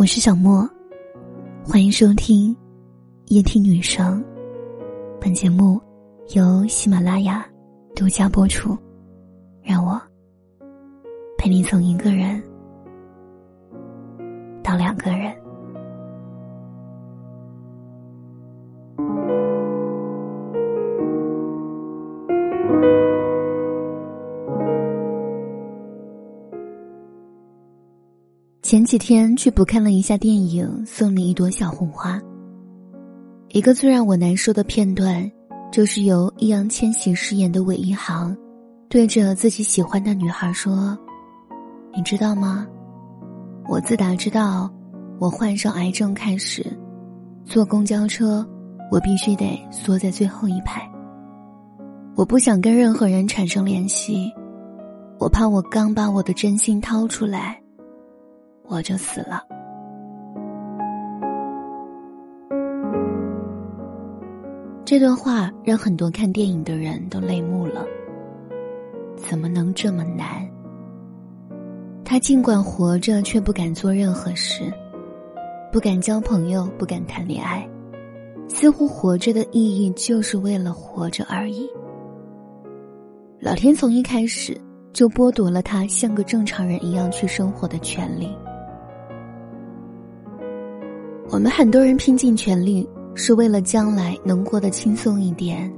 我是小莫，欢迎收听夜听女生。本节目由喜马拉雅独家播出。让我陪你从一个人到两个人。前几天去补看了一下电影《送你一朵小红花》。一个最让我难受的片段，就是由易烊千玺饰演的韦一航，对着自己喜欢的女孩说：“你知道吗？我自打知道我患上癌症开始，坐公交车我必须得缩在最后一排。我不想跟任何人产生联系，我怕我刚把我的真心掏出来。”我就死了。这段话让很多看电影的人都泪目了。怎么能这么难？他尽管活着，却不敢做任何事，不敢交朋友，不敢谈恋爱，似乎活着的意义就是为了活着而已。老天从一开始就剥夺了他像个正常人一样去生活的权利。我们很多人拼尽全力是为了将来能过得轻松一点，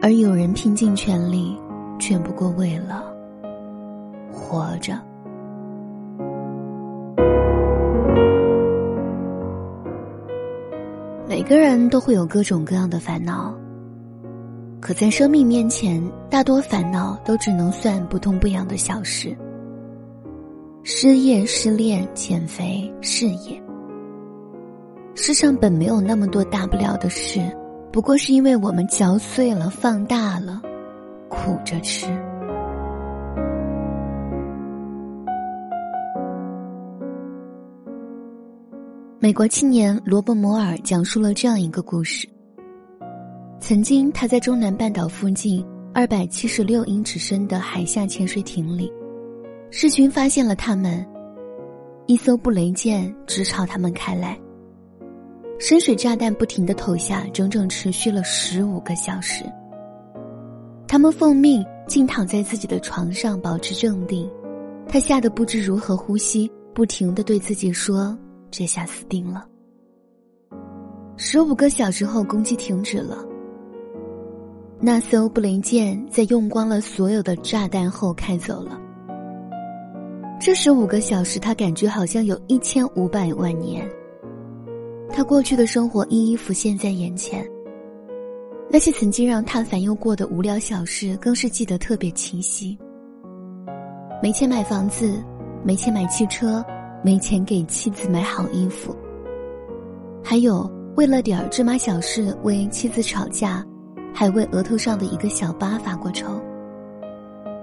而有人拼尽全力，却不过为了活着。每个人都会有各种各样的烦恼，可在生命面前，大多烦恼都只能算不痛不痒的小事。失业、失恋、减肥、事业。世上本没有那么多大不了的事，不过是因为我们嚼碎了、放大了，苦着吃。美国青年罗伯·摩尔讲述了这样一个故事：曾经他在中南半岛附近二百七十六英尺深的海下潜水艇里，士军发现了他们，一艘布雷舰直朝他们开来。深水炸弹不停的投下，整整持续了十五个小时。他们奉命静躺在自己的床上，保持镇定。他吓得不知如何呼吸，不停的对自己说：“这下死定了。”十五个小时后，攻击停止了。那艘布雷舰在用光了所有的炸弹后开走了。这十五个小时，他感觉好像有一千五百万年。他过去的生活一一浮现在眼前。那些曾经让他烦忧过的无聊小事，更是记得特别清晰。没钱买房子，没钱买汽车，没钱给妻子买好衣服。还有为了点儿芝麻小事为妻子吵架，还为额头上的一个小疤发过愁。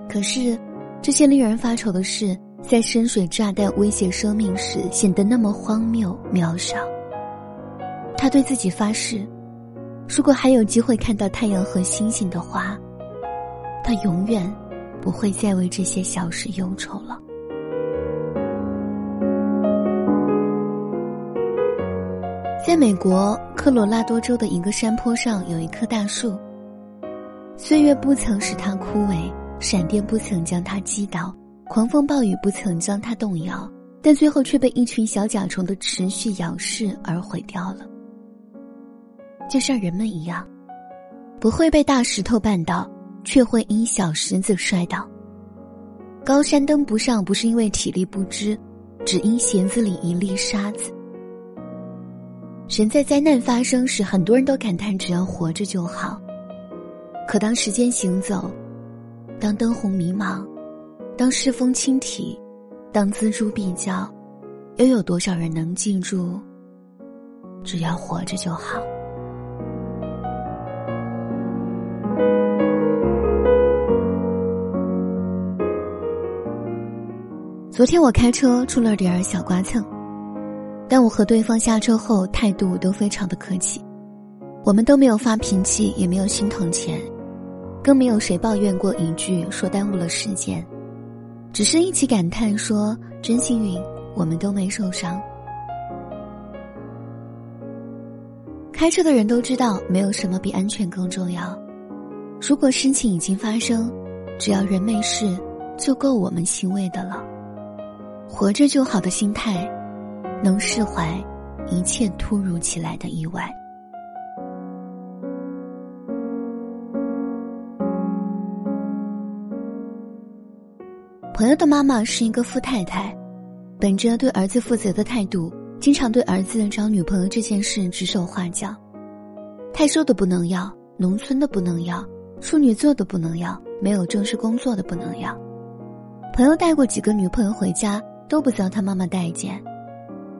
可是，这些令人发愁的事，在深水炸弹威胁生命时，显得那么荒谬渺小。他对自己发誓，如果还有机会看到太阳和星星的话，他永远不会再为这些小事忧愁了。在美国科罗拉多州的一个山坡上，有一棵大树。岁月不曾使它枯萎，闪电不曾将它击倒，狂风暴雨不曾将它动摇，但最后却被一群小甲虫的持续咬噬而毁掉了。就像人们一样，不会被大石头绊倒，却会因小石子摔倒。高山登不上，不是因为体力不支，只因鞋子里一粒沙子。人在灾难发生时，很多人都感叹只要活着就好。可当时间行走，当灯红迷茫，当世风轻提，当锱铢必较，又有多少人能记住？只要活着就好。昨天我开车出了点小刮蹭，但我和对方下车后态度都非常的客气，我们都没有发脾气，也没有心疼钱，更没有谁抱怨过一句说耽误了时间，只是一起感叹说真幸运，我们都没受伤。开车的人都知道，没有什么比安全更重要。如果事情已经发生，只要人没事，就够我们欣慰的了。活着就好的心态，能释怀一切突如其来的意外。朋友的妈妈是一个富太太，本着对儿子负责的态度，经常对儿子找女朋友这件事指手画脚。太瘦的不能要，农村的不能要，处女座的不能要，没有正式工作的不能要。朋友带过几个女朋友回家，都不遭他妈妈待见。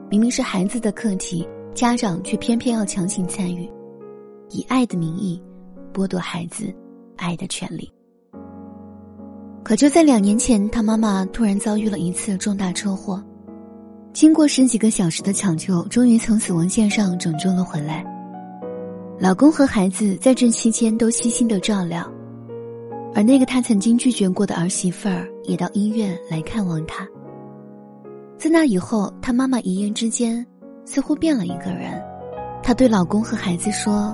明明是孩子的课题，家长却偏偏要强行参与，以爱的名义，剥夺孩子爱的权利。可就在两年前，他妈妈突然遭遇了一次重大车祸，经过十几个小时的抢救，终于从死亡线上拯救了回来。老公和孩子在这期间都悉心的照料，而那个他曾经拒绝过的儿媳妇儿也到医院来看望他。自那以后，他妈妈一夜之间似乎变了一个人。她对老公和孩子说：“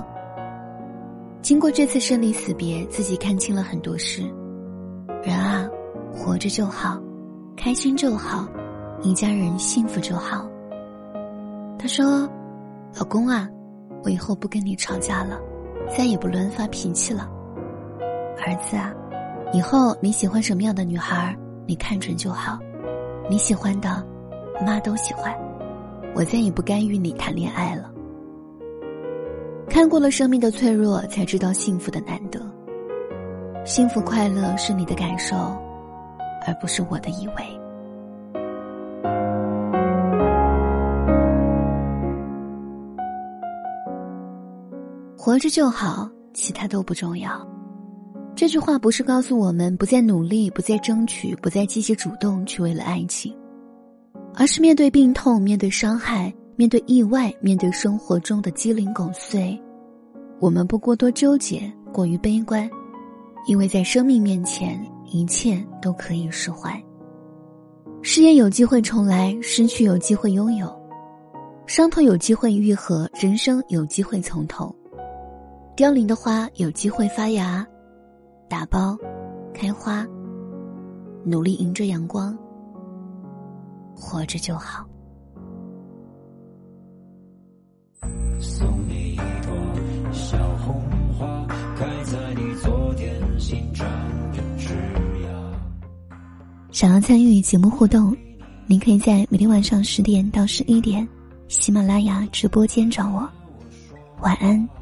经过这次生离死别，自己看清了很多事。”人啊，活着就好，开心就好，一家人幸福就好。她说：“老公啊，我以后不跟你吵架了，再也不乱发脾气了。儿子啊，以后你喜欢什么样的女孩，你看准就好，你喜欢的，妈都喜欢。我再也不干预你谈恋爱了。看过了生命的脆弱，才知道幸福的难得。”幸福快乐是你的感受，而不是我的以为。活着就好，其他都不重要。这句话不是告诉我们不再努力、不再争取、不再积极主动去为了爱情，而是面对病痛、面对伤害、面对意外、面对生活中的鸡零狗碎，我们不过多纠结、过于悲观。因为在生命面前，一切都可以释怀。事业有机会重来，失去有机会拥有，伤痛有机会愈合，人生有机会从头。凋零的花有机会发芽，打包，开花。努力迎着阳光，活着就好。送你一朵小红花，开在你左点。想要参与节目互动，您可以在每天晚上十点到十一点，喜马拉雅直播间找我。晚安。